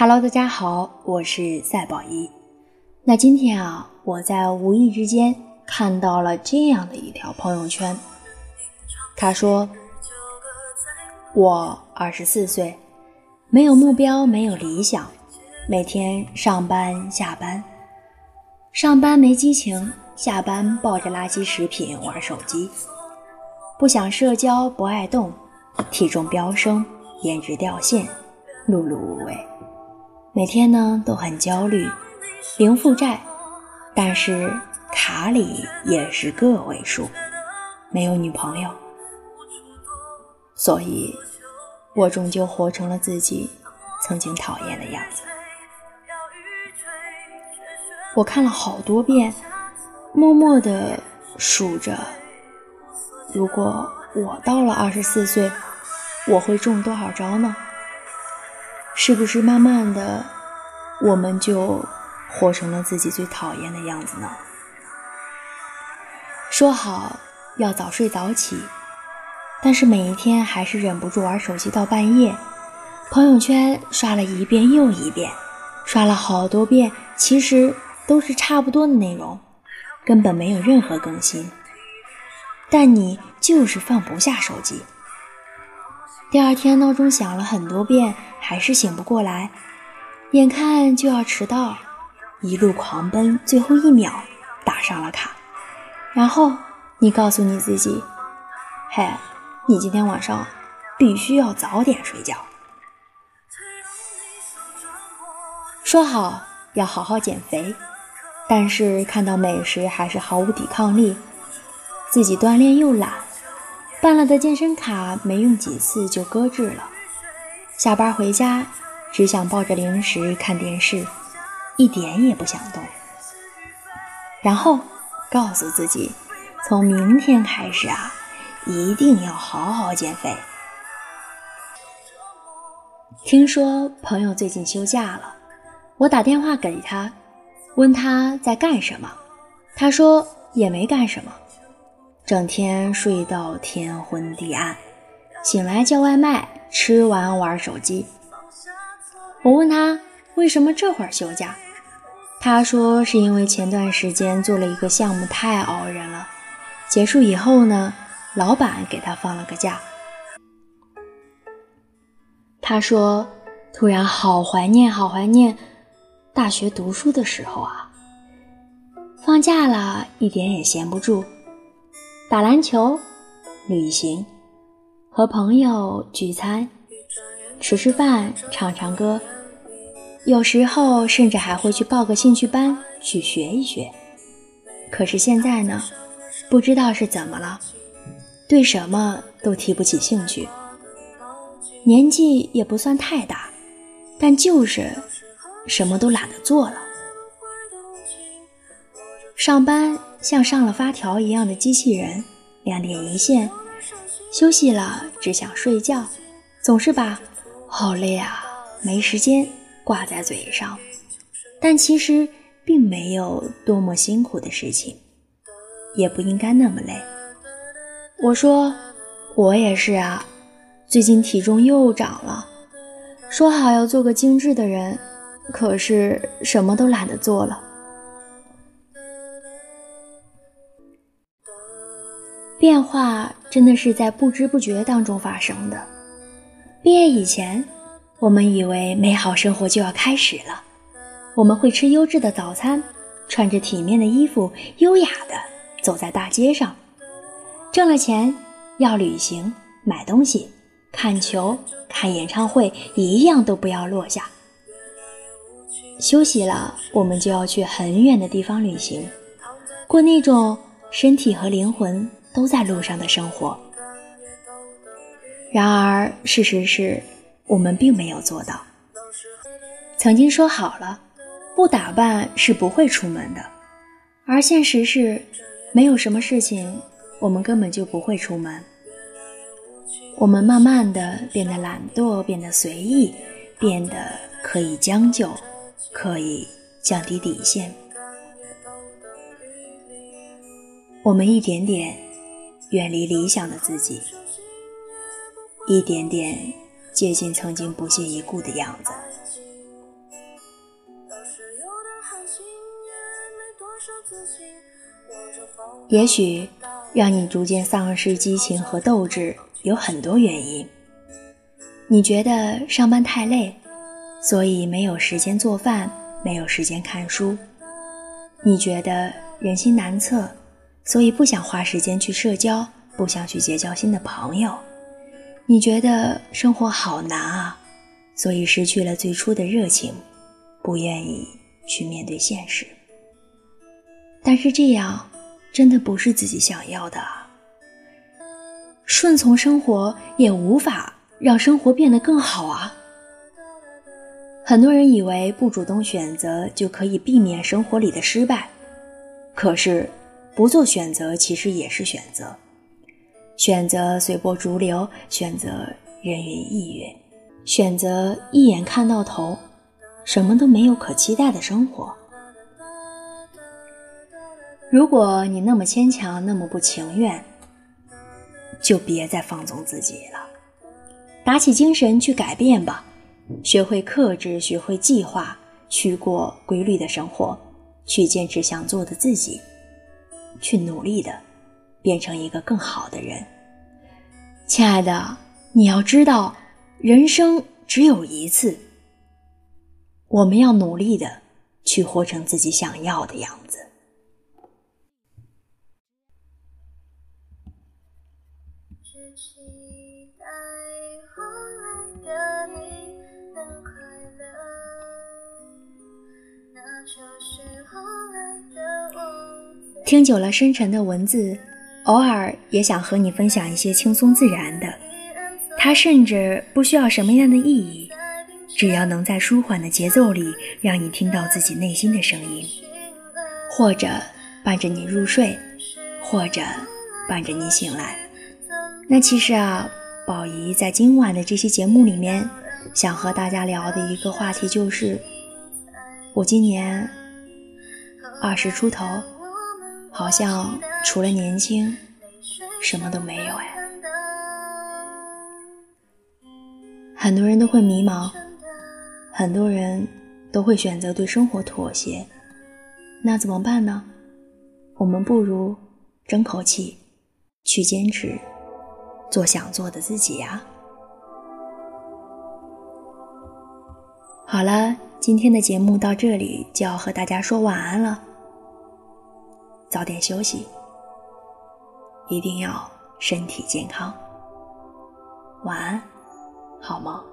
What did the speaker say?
Hello，大家好，我是赛宝仪。那今天啊，我在无意之间看到了这样的一条朋友圈。他说：“我二十四岁，没有目标，没有理想，每天上班下班，上班没激情，下班抱着垃圾食品玩手机，不想社交，不爱动，体重飙升，颜值掉线，碌碌无为。”每天呢都很焦虑，零负债，但是卡里也是个位数，没有女朋友，所以，我终究活成了自己曾经讨厌的样子。我看了好多遍，默默地数着，如果我到了二十四岁，我会中多少招呢？是不是慢慢的，我们就活成了自己最讨厌的样子呢？说好要早睡早起，但是每一天还是忍不住玩手机到半夜，朋友圈刷了一遍又一遍，刷了好多遍，其实都是差不多的内容，根本没有任何更新，但你就是放不下手机。第二天闹钟响了很多遍，还是醒不过来，眼看就要迟到，一路狂奔，最后一秒打上了卡。然后你告诉你自己：“嘿，你今天晚上必须要早点睡觉。”说好要好好减肥，但是看到美食还是毫无抵抗力，自己锻炼又懒。办了的健身卡没用几次就搁置了，下班回家只想抱着零食看电视，一点也不想动。然后告诉自己，从明天开始啊，一定要好好减肥。听说朋友最近休假了，我打电话给他，问他在干什么，他说也没干什么。整天睡到天昏地暗，醒来叫外卖，吃完玩手机。我问他为什么这会儿休假，他说是因为前段时间做了一个项目太熬人了，结束以后呢，老板给他放了个假。他说突然好怀念，好怀念大学读书的时候啊，放假了一点也闲不住。打篮球、旅行、和朋友聚餐、吃吃饭、唱唱歌，有时候甚至还会去报个兴趣班去学一学。可是现在呢，不知道是怎么了，对什么都提不起兴趣。年纪也不算太大，但就是什么都懒得做了。上班。像上了发条一样的机器人，两点一线。休息了只想睡觉，总是把“好累啊，没时间”挂在嘴上，但其实并没有多么辛苦的事情，也不应该那么累。我说，我也是啊，最近体重又长了，说好要做个精致的人，可是什么都懒得做了。变化真的是在不知不觉当中发生的。毕业以前，我们以为美好生活就要开始了，我们会吃优质的早餐，穿着体面的衣服，优雅的走在大街上。挣了钱要旅行、买东西、看球、看演唱会，一样都不要落下。休息了，我们就要去很远的地方旅行，过那种身体和灵魂。都在路上的生活，然而事实是我们并没有做到。曾经说好了，不打扮是不会出门的，而现实是，没有什么事情我们根本就不会出门。我们慢慢的变得懒惰，变得随意，变得可以将就，可以降低底线。我们一点点。远离理想的自己一点点接近曾经不屑一顾的样子。也许让你逐渐丧失激情和斗志有很多原因你觉得上班太累所以没有时间做饭没有时间看书。你觉得人心难测所以不想花时间去社交，不想去结交新的朋友。你觉得生活好难啊，所以失去了最初的热情，不愿意去面对现实。但是这样真的不是自己想要的。顺从生活也无法让生活变得更好啊。很多人以为不主动选择就可以避免生活里的失败，可是不做选择其实也是选择。选择随波逐流，选择人云亦云，选择一眼看到头，什么都没有可期待的生活。如果你那么牵强，那么不情愿，就别再放纵自己了，打起精神去改变吧，学会克制，学会计划，去过规律的生活，去坚持想做的自己，去努力的。变成一个更好的人，亲爱的，你要知道，人生只有一次。我们要努力的去活成自己想要的样子。就是后听久了深沉的文字。偶尔也想和你分享一些轻松自然的，它甚至不需要什么样的意义，只要能在舒缓的节奏里让你听到自己内心的声音，或者伴着你入睡，或者伴着你醒来。那其实啊，宝仪在今晚的这期节目里面，想和大家聊的一个话题就是，我今年二十出头。好像除了年轻，什么都没有哎。很多人都会迷茫，很多人都会选择对生活妥协，那怎么办呢？我们不如争口气，去坚持，做想做的自己呀。好了，今天的节目到这里就要和大家说晚安了。早点休息，一定要身体健康。晚安，好梦。